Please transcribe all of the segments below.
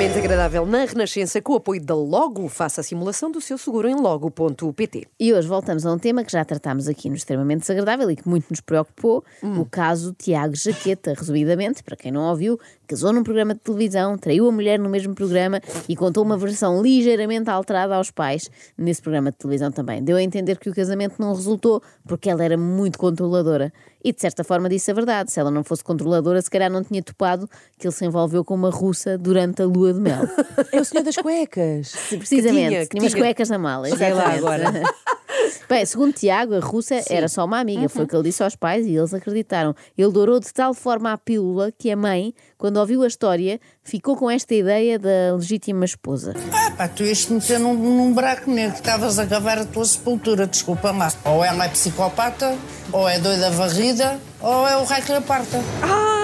Extremamente agradável na Renascença com o apoio da Logo. Faça a simulação do seu seguro em logo.pt. E hoje voltamos a um tema que já tratámos aqui no Extremamente Desagradável e que muito nos preocupou, o caso Tiago Jaqueta. Resumidamente, para quem não ouviu, casou num programa de televisão, traiu a mulher no mesmo programa e contou uma versão ligeiramente alterada aos pais nesse programa de televisão também. Deu a entender que o casamento não resultou porque ela era muito controladora. E de certa forma disse a verdade. Se ela não fosse controladora, se calhar não tinha topado que ele se envolveu com uma russa durante a lua de mel. É o senhor das cuecas. Precisamente, Que tinha, que tinha umas cuecas na mala. Cheguei lá agora. Bem, segundo Tiago, a russa era só uma amiga, foi o que ele disse aos pais e eles acreditaram. Ele dourou de tal forma a pílula que a mãe, quando ouviu a história, ficou com esta ideia da legítima esposa. Ah, pá, tu ias te meter num, num buraco negro, estavas a cavar a tua sepultura, desculpa lá. Ou ela é psicopata, ou é doida varrida, ou é o raio que lhe aparta.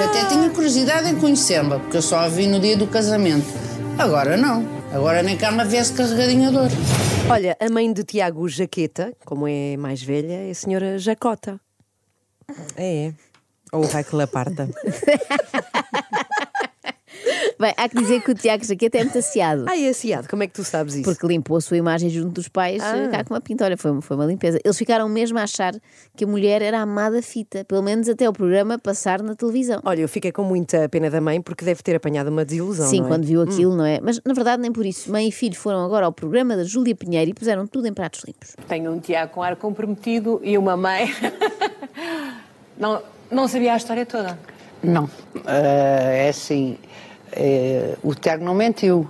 Até tinha curiosidade em conhecer-la, porque eu só a vi no dia do casamento. Agora não. Agora nem cá me viesse carregadinha de ouro. Olha, a mãe de Tiago Jaqueta, como é mais velha, é a senhora Jacota. É, é. Ou o raio que lhe aparta. Bem, há que dizer que o Tiago Jaqueta é muito aciado. Ah, é aciado, como é que tu sabes isso? Porque limpou a sua imagem junto dos pais Ah. cá com uma pinta. Olha, foi, foi uma limpeza. Eles ficaram mesmo a achar que a mulher era amada fita, pelo menos até o programa passar na televisão. Olha, eu fiquei com muita pena da mãe porque deve ter apanhado uma desilusão. Sim, não é? quando viu aquilo, não é? Mas na verdade, nem por isso. Mãe e filho foram agora ao programa da Júlia Pinheiro e puseram tudo em pratos limpos. Tenho um Tiago com ar comprometido e uma mãe. não, não sabia a história toda. Não. Ah, é assim, eh, o Tiago não mentiu.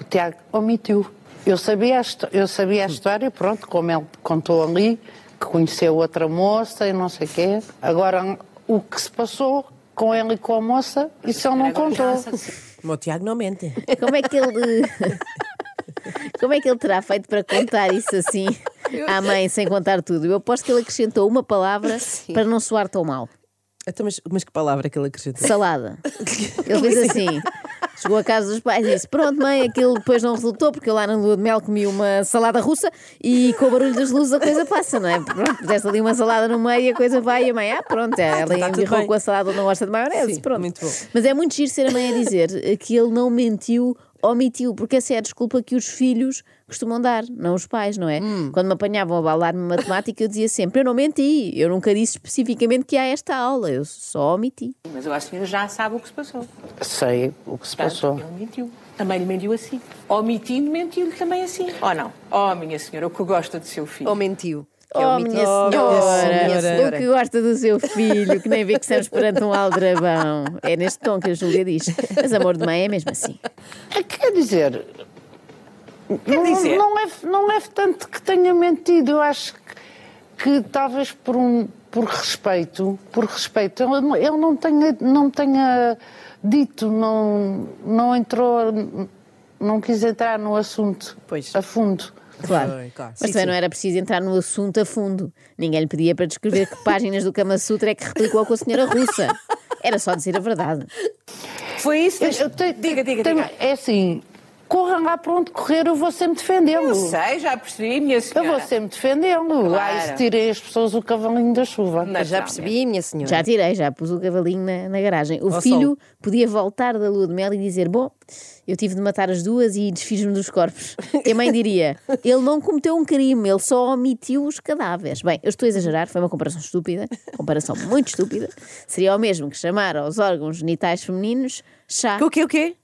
O Tiago omitiu. Eu sabia, a eu sabia a história, pronto, como ele contou ali, que conheceu outra moça e não sei o quê. Agora, o que se passou com ele e com a moça, isso ele não contou. O meu Tiago não mente. Como é que ele. Como é que ele terá feito para contar isso assim à mãe sem contar tudo? Eu aposto que ele acrescentou uma palavra para não soar tão mal. Então, mas, mas que palavra que ele acrescentou? Salada. Ele fez assim. Chegou à casa dos pais e disse: Pronto, mãe, aquilo depois não resultou, porque eu lá na lua de mel comi uma salada russa e com o barulho das luzes a coisa passa, não é? Pronto, puseste ali uma salada no meio e a coisa vai e a mãe, ah, pronto, ela Tá tudo embirrou bem. com a salada, não gosta de maionese, Sim, pronto. muito bom. Mas é muito giro ser a mãe a dizer que ele não mentiu, omitiu, porque essa é a desculpa que os filhos costumam dar, não os pais, não é? Hum. Quando me apanhavam a balar-me matemática, eu dizia sempre: Eu não menti, eu nunca disse especificamente que há esta aula, eu só omiti. Mas eu acho que a senhora já sabe o que se passou. Sei o que se Portanto, passou. Ele mentiu. Também lhe mentiu assim. Omitindo, mentiu-lhe também assim. Ou não? Oh, minha senhora, o que gosta do seu filho. Ou mentiu? Que Oh, omitiu. minha Oh, senhora, minha senhora. o que gosta do seu filho, que nem vê que estamos perante um aldrabão. É neste tom que a Júlia diz. Mas amor de mãe é mesmo assim. É, Quer dizer, não, dizer? Não, é, não é tanto que tenha mentido, eu acho que, que talvez por um por respeito, por respeito, ele, não- ele não tenha, não tenha dito, não, não entrou, não quis entrar no assunto Pois. a fundo. Claro. Foi, claro. Mas Sim, também sim. não era preciso entrar no assunto a fundo. Ninguém lhe pedia para descrever que páginas do Kama Sutra é que replicou com a senhora russa. Era só dizer a verdade. Foi isso? Eu- eu tenho- diga, diga, tenho- diga. É assim, corram lá para onde correr, eu vou sempre defendê-lo. Eu sei, já percebi, minha Eu senhora. vou sempre defendê-lo. Claro. Ai, se tirei as pessoas o cavalinho da chuva. Não. Já percebi, minha senhora. Já tirei, já pus o cavalinho na, na garagem. O Ao filho sol. podia voltar da lua de mel e dizer: Bom, eu tive de matar as duas e desfiz-me dos corpos. E a mãe diria: Ele não cometeu um crime, ele só omitiu os cadáveres. Bem, eu estou a exagerar, foi uma comparação estúpida, comparação muito estúpida. Seria o mesmo que chamar aos órgãos genitais femininos chá. O quê, o quê?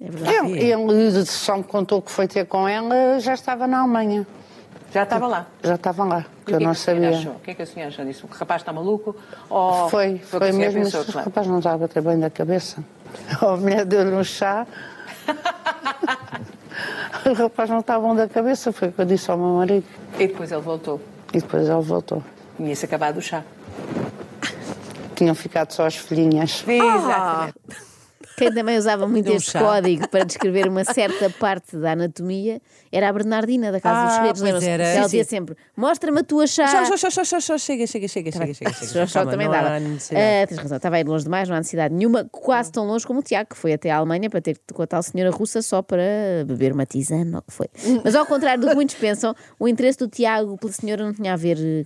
É verdade. Ele, ele só me contou que foi ter com ela, já estava na Alemanha. Já estava lá. Já estava lá, que o eu que é não que a senhora sabia. achou? O que é que a senhora achou disso? O rapaz está maluco? Ou Foi, foi senhora mesmo, pensou, mas o claro? rapaz não estava a bater bem da cabeça. A mulher deu-lhe um chá. o rapaz não estava bom da cabeça, foi o que eu disse ao meu marido. E depois ele voltou. E depois ele voltou. Tinha-se acabado o chá. tinham ficado só as filhinhas. Exatamente. Quem também usava muito um este chá. código para descrever uma certa parte da anatomia era a Bernardina, da Casa dos Ah, Segredos. lembram-se? Ela Sim, dizia sim. sempre: Mostra-me a tua chá. Só, só, só, só, chega, chega, chega, chega, chega, chega. Calma, também não dava. Ah, tens razão, estava a ir longe demais, não há necessidade nenhuma, quase tão longe como o Tiago, que foi até à Alemanha para ter com a tal senhora russa só para beber uma tisana, ou o que foi. Mas ao contrário do que muitos pensam, o interesse do Tiago pela senhora não tinha a ver, eh,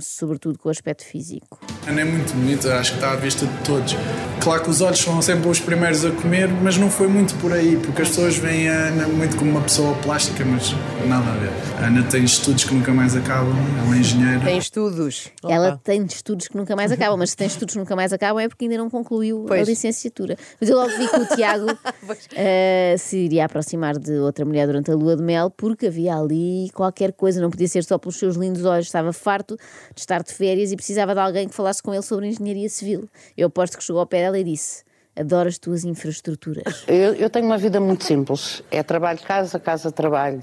sobretudo, com o aspecto físico. Ana é muito bonita, acho que está à vista de todos. Claro que os olhos são sempre os primeiros a comer, mas não foi muito por aí, porque as pessoas veem a Ana muito como uma pessoa plástica, mas nada a ver. A Ana tem estudos que nunca mais acabam, ela é engenheira. Tem estudos. Ela Opa. tem estudos que nunca mais acabam, mas se tem estudos que nunca mais acabam é porque ainda não concluiu a Pois. licenciatura. Mas eu logo vi que o Tiago eh, se iria aproximar de outra mulher durante a lua de mel porque havia ali qualquer coisa, não podia ser só pelos seus lindos olhos, estava farto de estar de férias e precisava de alguém que falasse com ele sobre engenharia civil. Eu aposto que chegou ao pé dela e disse: Adoro as tuas infraestruturas. Eu, eu tenho uma vida muito simples. É trabalho, casa, casa, trabalho.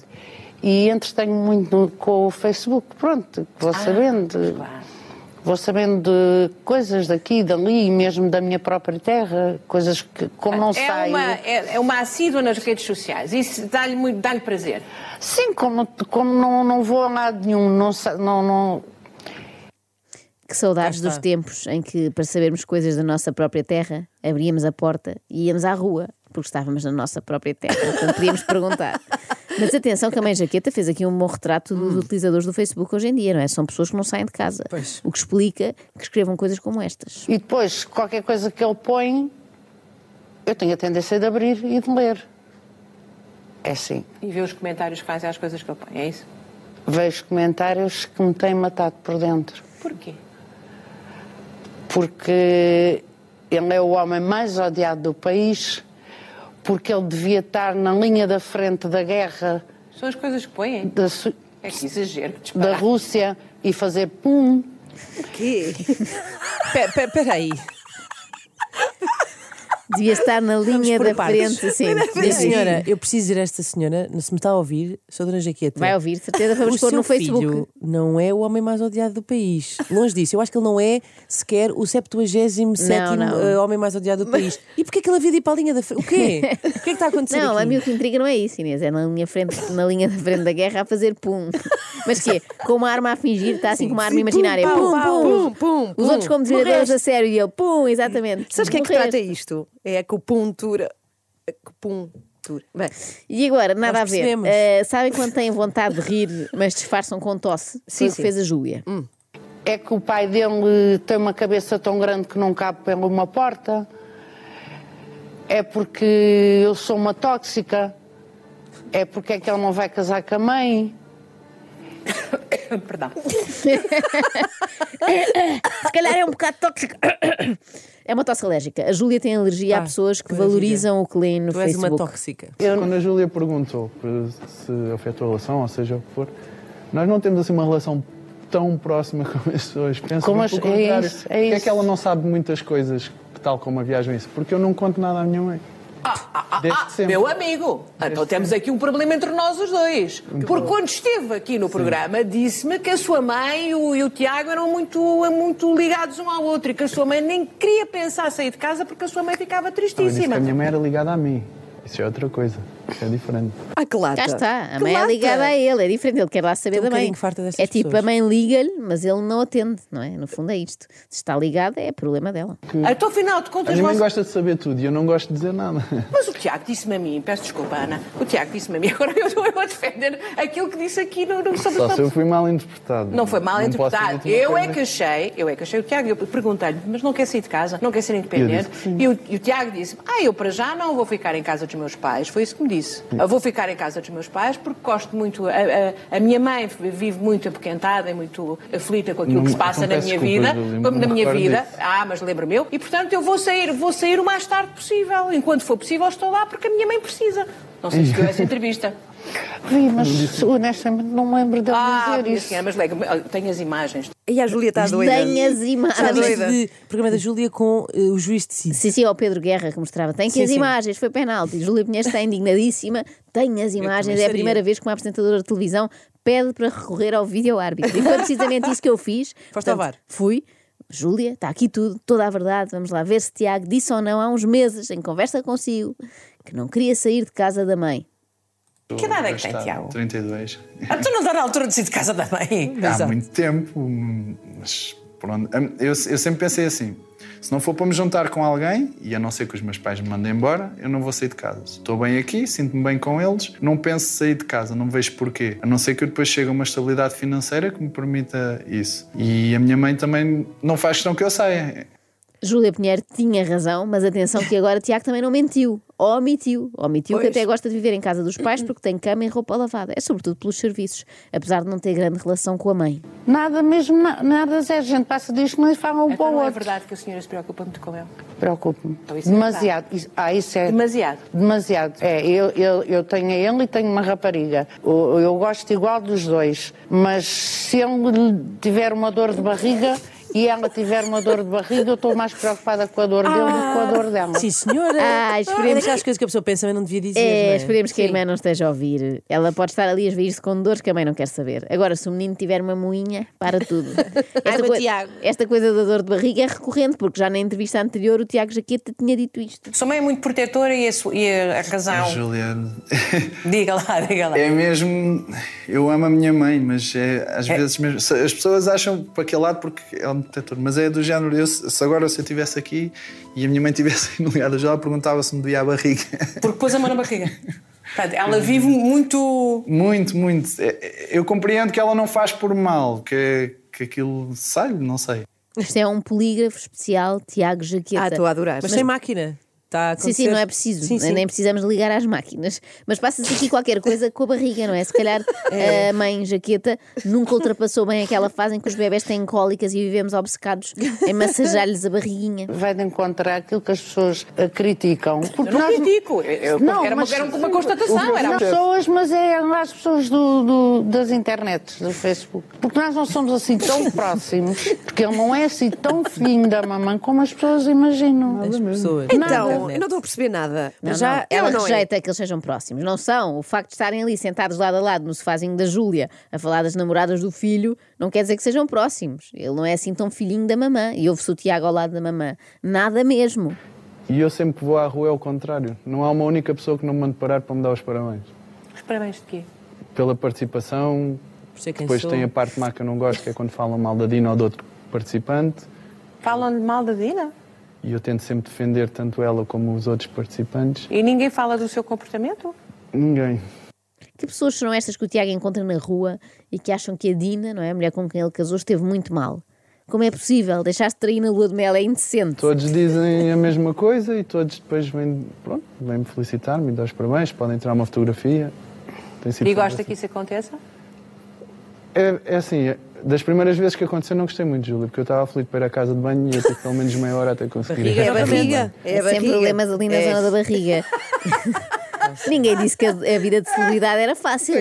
E entretenho muito no- com o Facebook. Pronto, vou sabendo. Vou sabendo de coisas daqui, dali, mesmo da minha própria terra, coisas que, como não é, saio. uma, é, é uma assídua nas redes sociais. Isso dá-lhe muito- dá-lhe prazer. Sim, como, como não, não vou a lado nenhum, não, não, não, Que saudades dos tempos em que, para sabermos coisas da nossa própria terra, abríamos a porta e íamos à rua, porque estávamos na nossa própria terra. Portanto, podíamos perguntar. Mas atenção que a mãe Jaqueta fez aqui um bom retrato dos utilizadores do Facebook hoje em dia, não é? São pessoas que não saem de casa. Pois. O que explica que escrevam coisas como estas. E depois, qualquer coisa que ele põe, eu tenho a tendência de abrir e de ler. É assim. E vê os comentários que fazem às coisas que ele põe. É isso? Vejo comentários que me têm matado por dentro. Porquê? Porque ele é o homem mais odiado do país, porque ele devia estar na linha da frente da guerra São as coisas que põem. da, É que exagero, que da. Rússia e fazer pum. quê? Pe- pe- Peraí. Devia estar na linha da partes. frente, sim. Minha Diz- senhora, eu preciso dizer a esta senhora, se me está a ouvir, sou Dona Jaqueta. Vai ouvir, certeza, vamos o pôr seu no Facebook. filho não é o homem mais odiado do país. Longe disso. Eu acho que ele não é sequer o 77 não. eh, homem mais odiado do país. E porquê que ele havia de ir para a linha da frente? O quê? O que é que está a acontecer Não, aqui? a mim o que intriga não é isso, Inês. É na linha, frente, na linha da frente da guerra a fazer pum. Mas que Com uma arma a fingir, está assim com uma arma Sim, imaginária. pum, Pum, pau, pum. pum, pum, Os pum. outros como desviadores a sério e ele, pum, exatamente. Sabes quem é que trata isto? É a acupuntura. Acupuntura. Bem, E agora, nada a ver. Eh, sabem quando têm vontade de rir, mas disfarçam com tosse? Sim, o que sim. fez a Júlia. É que o pai dele tem uma cabeça tão grande que não cabe pela uma porta. É porque eu sou uma tóxica. É porque é que ele não vai casar com a mãe. Perdão. Se calhar é um bocado tóxico. É uma tosse alérgica. A Júlia tem alergia a Ah, pessoas que pois, valorizam o lêem no tu és uma Facebook. tóxica. Quando a Júlia perguntou se afetou a relação, ou seja o que for, nós não temos assim uma relação tão próxima como as pessoas pensam. Como mas as- pelo é contrário, isso, é porque é isso. que ela não sabe muitas coisas, tal como a viagem isso? Porque eu não conto nada à minha mãe. Desde Ah, sempre. meu amigo, então temos aqui um problema entre nós os dois. Porque quando esteve aqui no programa, disse-me que a sua mãe e o, e o Tiago eram muito, muito ligados um ao outro e que a sua mãe nem queria pensar sair de casa porque a sua mãe ficava que tristíssima. a minha mãe era ligada a mim. Isso é outra coisa. Isso é diferente. Ah, que lata. Cá está, a Que mãe é ligada a ele, é diferente, ele quer lá saber Estou um da mãe. bocadinho farta é tipo, pessoas. a mãe liga-lhe, mas ele não atende, não é? No fundo é isto. Se está ligada, é problema dela. Então, afinal de A contas, minha mãe você- gosta de saber tudo e eu não gosto de dizer nada. Mas o Tiago disse-me a mim, peço desculpa, Ana, o Tiago disse-me a mim, agora eu estou a defender aquilo que disse aqui no, no sobre Só se eu fui mal interpretado. Não foi mal Não interpretado. Eu é que achei, eu é que achei o Tiago, eu perguntei-lhe, mas não quer sair de casa, não quer ser independente? Que. E o, e o Tiago disse, ah, eu para já não vou ficar em casa dos meus pais. Foi isso que me disse. Eu vou ficar em casa dos meus pais porque gosto muito, a, a- a minha mãe vive muito apoquentada e muito aflita com aquilo Não- que se passa na minha vida, como na minha vida. disso. Ah, mas lembro-me eu. E portanto eu vou sair, vou sair o mais tarde possível. Enquanto for possível estou lá porque a minha mãe precisa. Não sei se viu essa entrevista. Vi, mas honestamente não me lembro dele Ah, dizer isso. senhora, mas lega tenho as imagens. E a Júlia está doida. Tem as Está imagens. doida. de programa da Júlia com eh, o juiz de si. Sim, sim, ao Pedro Guerra que mostrava. Tem que Sim, as sim. imagens, foi penalti. Júlia Pinheiro está indignadíssima. Tem as imagens. É a primeira vez que uma apresentadora de televisão pede para recorrer ao vídeo árbitro. E foi precisamente isso que eu fiz. Foste ao VAR? Fui. Júlia, está aqui tudo, toda a verdade. Vamos lá ver se Tiago disse ou não há uns meses, em conversa consigo, que não queria sair de casa da mãe. Que idade é que tem, Tiago? 32. Ah, tu não está na altura de sair de casa da mãe? Há muito tempo, mas pronto. Eu, eu sempre pensei assim: se não for para me juntar com alguém, e a não ser que os meus pais me mandem embora, eu não vou sair de casa. Estou bem aqui, sinto-me bem com eles, não penso sair de casa, não vejo porquê. A não ser que eu depois chegue a uma estabilidade financeira que me permita isso. E a minha mãe também não faz questão que eu saia. Júlia Pinheiro tinha razão, mas atenção que agora Tiago também não mentiu. Omitiu. Omitiu que Pois. até gosta de viver em casa dos pais porque tem cama e roupa lavada. É sobretudo pelos serviços, apesar de não ter grande relação com a mãe. Nada mesmo, na- nada zero. A gente passa disto, mas fala um para Então o não é outro. verdade que a senhora se preocupa muito com ele? Preocupo-me. Então é Demasiado. Isso- ah, isso é. Demasiado. Demasiado. É, eu, eu, eu tenho ele e tenho uma rapariga. Eu, eu gosto igual dos dois. Mas se ele tiver uma dor de barriga e ela tiver uma dor de barriga, eu estou mais preocupada com a dor dele do que com a dor dela. Sim, senhora. Ah, É esperemos- daquelas coisas que a pessoa pensa, mas não devia dizer. É, não é? esperemos que a Sim. irmã não esteja a ouvir. Ela pode estar ali a esvair-se com dores que a mãe não quer saber. Agora, se o menino tiver uma moinha, para tudo. Esta, coi- Tiago. esta coisa da dor de barriga é recorrente, porque já na entrevista anterior o Tiago Jaqueta tinha dito isto. Sua mãe é muito protetora e a, e a razão. Juliana. Diga lá, diga lá. É mesmo. Eu amo a minha mãe, mas é, às vezes mesmo. As pessoas acham para aquele lado porque é um protetor, mas é do género. Eu, se agora se eu estivesse aqui e a minha mãe estivesse no lugar dela, perguntava se me doía a barriga. Porque pôs a mão na barriga. Portanto, ela vive muito. muito, muito. É- é- Eu compreendo que ela não faz por mal, que, que aquilo sai, não sei. Isto é um polígrafo especial, Tiago Jaqueta. Ah, estou a adorar. Mas sem máquina. Está a Sim, sim, acontecer. não é preciso. Sim, sim. Nem precisamos ligar às máquinas. Mas passa-se aqui qualquer coisa com a barriga, não é? Se calhar a mãe Jaqueta nunca ultrapassou bem aquela fase em que os bebés têm cólicas e vivemos obcecados em massajar-lhes a barriguinha. Vai de encontrar aquilo que as pessoas eh, criticam. Porque Eu não nós- critico. Eu- eu- era, uma, era uma constatação. Era Não pessoas, mas é as pessoas do, do- das internets, do Facebook. Porque nós não somos assim tão próximos, porque ele não é assim tão filhinho da mamãe como as pessoas imaginam. As pessoas. Então, Eu não estou a perceber nada. Não, Já não. Ela é não é? rejeita que eles sejam próximos. Não são. O facto de estarem ali sentados lado a lado no sofazinho da Júlia a falar das namoradas do filho não quer dizer que sejam próximos. Ele não é assim tão filhinho da mamã. E ouve-se o Tiago ao lado da mamã. Nada mesmo. E eu sempre que vou à rua é o contrário. Não há uma única pessoa que não me mande parar para me dar os parabéns. Os parabéns de quê? Pela participação, Por ser quem depois sou. tem a parte má que eu não gosto, que é quando falam mal da Dina ou de outro participante. Falam mal da Dina? E eu tento sempre defender tanto ela como os outros participantes. E ninguém fala do seu comportamento? Ninguém. Que pessoas serão estas que o Tiago encontra na rua e que acham que a Dina, não é? A mulher com quem ele casou, esteve muito mal? Como é possível? Deixar-se trair na lua de mel é indecente. Todos dizem a mesma coisa e todos depois vêm, pronto, vêm-me felicitar-me, me dar os parabéns, podem tirar uma fotografia. Tem sido E gosta sempre que isso aconteça? É, é assim, é- das primeiras vezes que aconteceu não gostei muito, Júlia, porque eu estava aflito para ir à casa de banho e ia ter pelo menos meia hora até conseguir. Barriga É barriga. É a Sem barriga. problemas ali na É. zona da barriga. Ninguém disse que a vida de celebridade era fácil.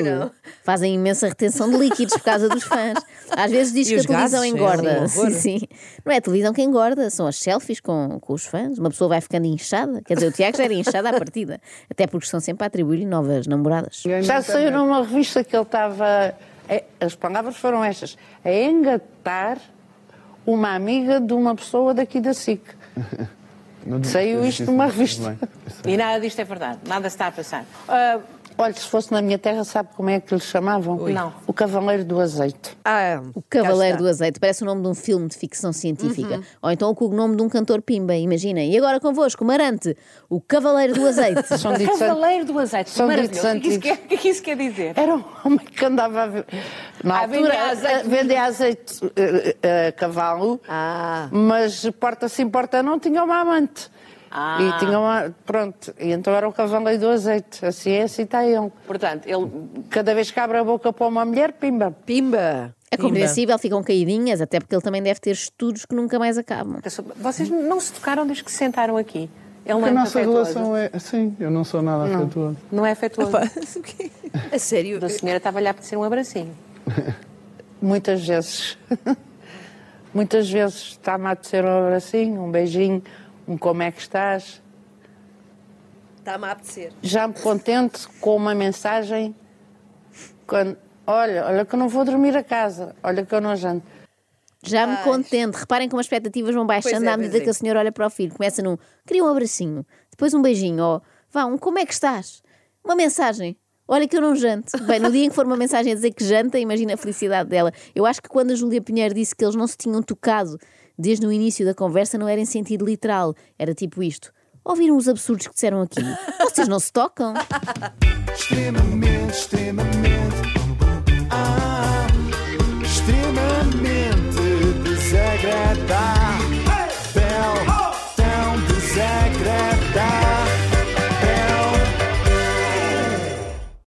Fazem imensa retenção de líquidos por causa dos fãs. Às vezes diz E que a televisão gases, é engorda. horror. sim, sim. Não é a televisão que engorda, são as selfies com, com os fãs. Uma pessoa vai ficando inchada. Quer dizer, o Tiago já era inchado à partida. Até porque estão sempre a atribuir-lhe novas namoradas. Já saiu numa revista que ele estava. É, As palavras foram estas: a engatar uma amiga de uma pessoa daqui da SIC. Saiu isto numa revista. sei. E nada disto é verdade. Nada se está a passar. Ah, Olha, se fosse na minha terra, sabe como é que lhe chamavam? Não. O Cavaleiro do Azeite. Ah, O Cavaleiro do Azeite parece o nome de um filme de ficção científica. Uhum. Ou então o cognome de um cantor pimba, imaginem. E agora convosco, Marante, o Cavaleiro do Azeite. São ditos an- Cavaleiro do azeite. São Maravilhoso. O que isso antigos. quer- O que isso quer dizer? Era um homem que andava a ver. Na A altura, vender azeite. a vender azeite eh, eh, a cavalo, Ah. mas porta sim, porta não, tinha uma amante. Ah. E tinha uma. Pronto, e então era o cavaleiro do azeite. Assim é, assim está ele. Portanto, ele. Cada vez que abre a boca para uma mulher, pimba. Pimba. É compreensível, ficam caidinhas, até porque ele também deve ter estudos que nunca mais acabam. Vocês não se tocaram desde que se sentaram aqui. Ele não A é nossa muito afetuoso. relação é assim, eu não sou nada afetuoso. Não é afetuoso. A sério. A senhora estava-lhe a apetecer um abracinho. Muitas vezes. Muitas vezes está-me a apetecer um abracinho, um beijinho, um como é que estás. Está-me a apetecer. Já me contente com uma mensagem. Quando, olha, olha que eu não vou dormir a casa, olha que eu não janto. Já me contente. Reparem como as expectativas vão baixando é, à medida é. que a senhora olha para o filho. Começa num queria um abracinho, depois um beijinho, ó, vá, um como é que estás? Uma mensagem. Olha que eu não janto. Bem, no dia em que for uma mensagem a dizer que janta, imagina a felicidade dela. Eu acho que quando a Júlia Pinheiro disse que eles não se tinham tocado desde o início da conversa, não era em sentido literal. Era tipo isto. Ouviram os absurdos que disseram aqui? Vocês não se tocam? Extremamente, extremamente.